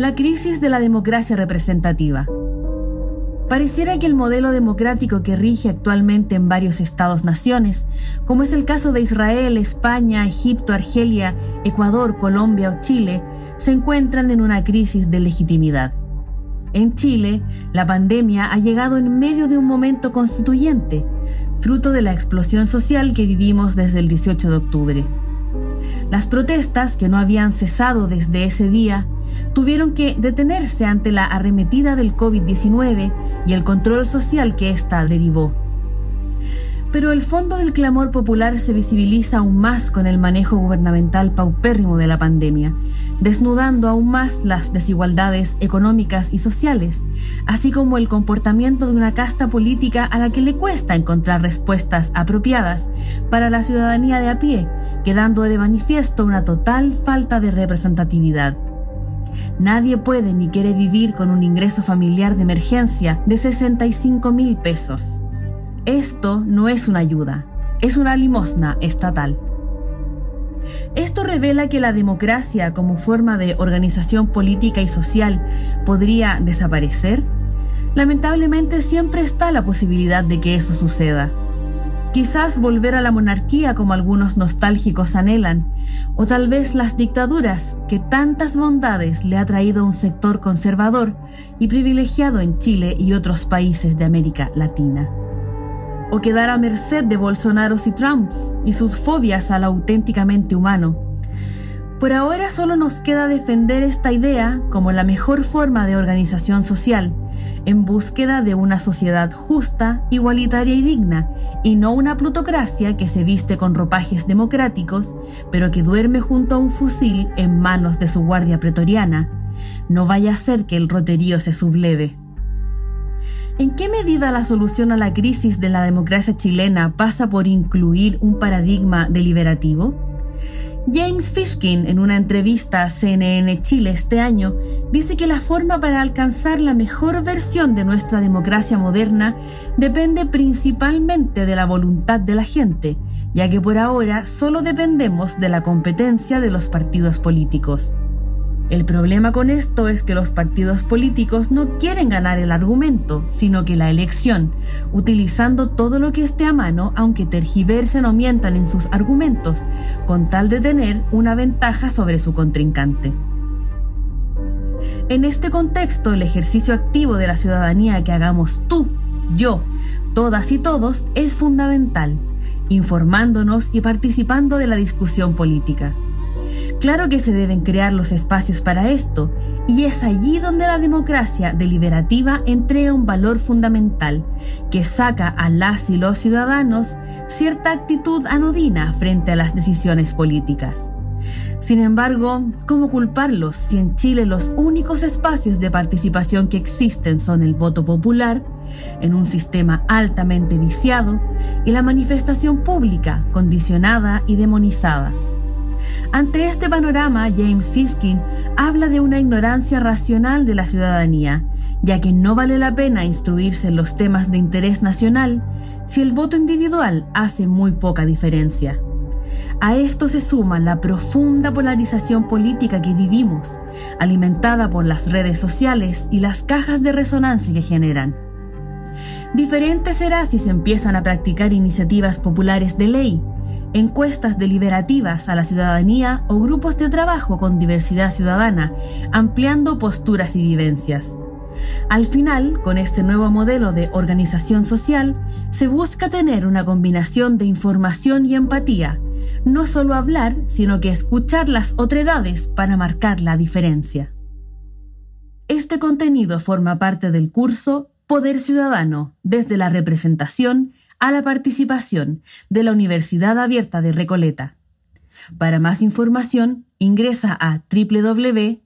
La crisis de la democracia representativa. Pareciera que el modelo democrático que rige actualmente en varios estados-naciones, como es el caso de Israel, España, Egipto, Argelia, Ecuador, Colombia o Chile, se encuentran en una crisis de legitimidad. En Chile, la pandemia ha llegado en medio de un momento constituyente, fruto de la explosión social que vivimos desde el 18 de octubre. Las protestas, que no habían cesado desde ese día, tuvieron que detenerse ante la arremetida del COVID-19 y el control social que ésta derivó. Pero el fondo del clamor popular se visibiliza aún más con el manejo gubernamental paupérrimo de la pandemia, desnudando aún más las desigualdades económicas y sociales, así como el comportamiento de una casta política a la que le cuesta encontrar respuestas apropiadas para la ciudadanía de a pie, quedando de manifiesto una total falta de representatividad. Nadie puede ni quiere vivir con un ingreso familiar de emergencia de 65 mil pesos. Esto no es una ayuda, es una limosna estatal. Esto revela que la democracia como forma de organización política y social podría desaparecer. Lamentablemente siempre está la posibilidad de que eso suceda. Quizás volver a la monarquía como algunos nostálgicos anhelan, o tal vez las dictaduras que tantas bondades le ha traído un sector conservador y privilegiado en Chile y otros países de América Latina. O quedar a merced de Bolsonaro y Trumps y sus fobias al auténticamente humano por ahora solo nos queda defender esta idea como la mejor forma de organización social, en búsqueda de una sociedad justa, igualitaria y digna, y no una plutocracia que se viste con ropajes democráticos, pero que duerme junto a un fusil en manos de su guardia pretoriana. No vaya a ser que el roterío se subleve. ¿En qué medida la solución a la crisis de la democracia chilena pasa por incluir un paradigma deliberativo? James Fishkin, en una entrevista a CNN Chile este año, dice que la forma para alcanzar la mejor versión de nuestra democracia moderna depende principalmente de la voluntad de la gente, ya que por ahora solo dependemos de la competencia de los partidos políticos. El problema con esto es que los partidos políticos no quieren ganar el argumento, sino que la elección, utilizando todo lo que esté a mano, aunque tergiversen o mientan en sus argumentos, con tal de tener una ventaja sobre su contrincante. En este contexto, el ejercicio activo de la ciudadanía que hagamos tú, yo, todas y todos es fundamental, informándonos y participando de la discusión política. Claro que se deben crear los espacios para esto, y es allí donde la democracia deliberativa entrega un valor fundamental que saca a las y los ciudadanos cierta actitud anodina frente a las decisiones políticas. Sin embargo, ¿cómo culparlos si en Chile los únicos espacios de participación que existen son el voto popular, en un sistema altamente viciado, y la manifestación pública, condicionada y demonizada? Ante este panorama, James Fishkin habla de una ignorancia racional de la ciudadanía, ya que no vale la pena instruirse en los temas de interés nacional si el voto individual hace muy poca diferencia. A esto se suma la profunda polarización política que vivimos, alimentada por las redes sociales y las cajas de resonancia que generan. Diferente será si se empiezan a practicar iniciativas populares de ley, encuestas deliberativas a la ciudadanía o grupos de trabajo con diversidad ciudadana, ampliando posturas y vivencias. Al final, con este nuevo modelo de organización social, se busca tener una combinación de información y empatía, no solo hablar, sino que escuchar las otredades para marcar la diferencia. Este contenido forma parte del curso Poder Ciudadano, desde la representación a la participación de la Universidad Abierta de Recoleta. Para más información, ingresa a www.uar.cl.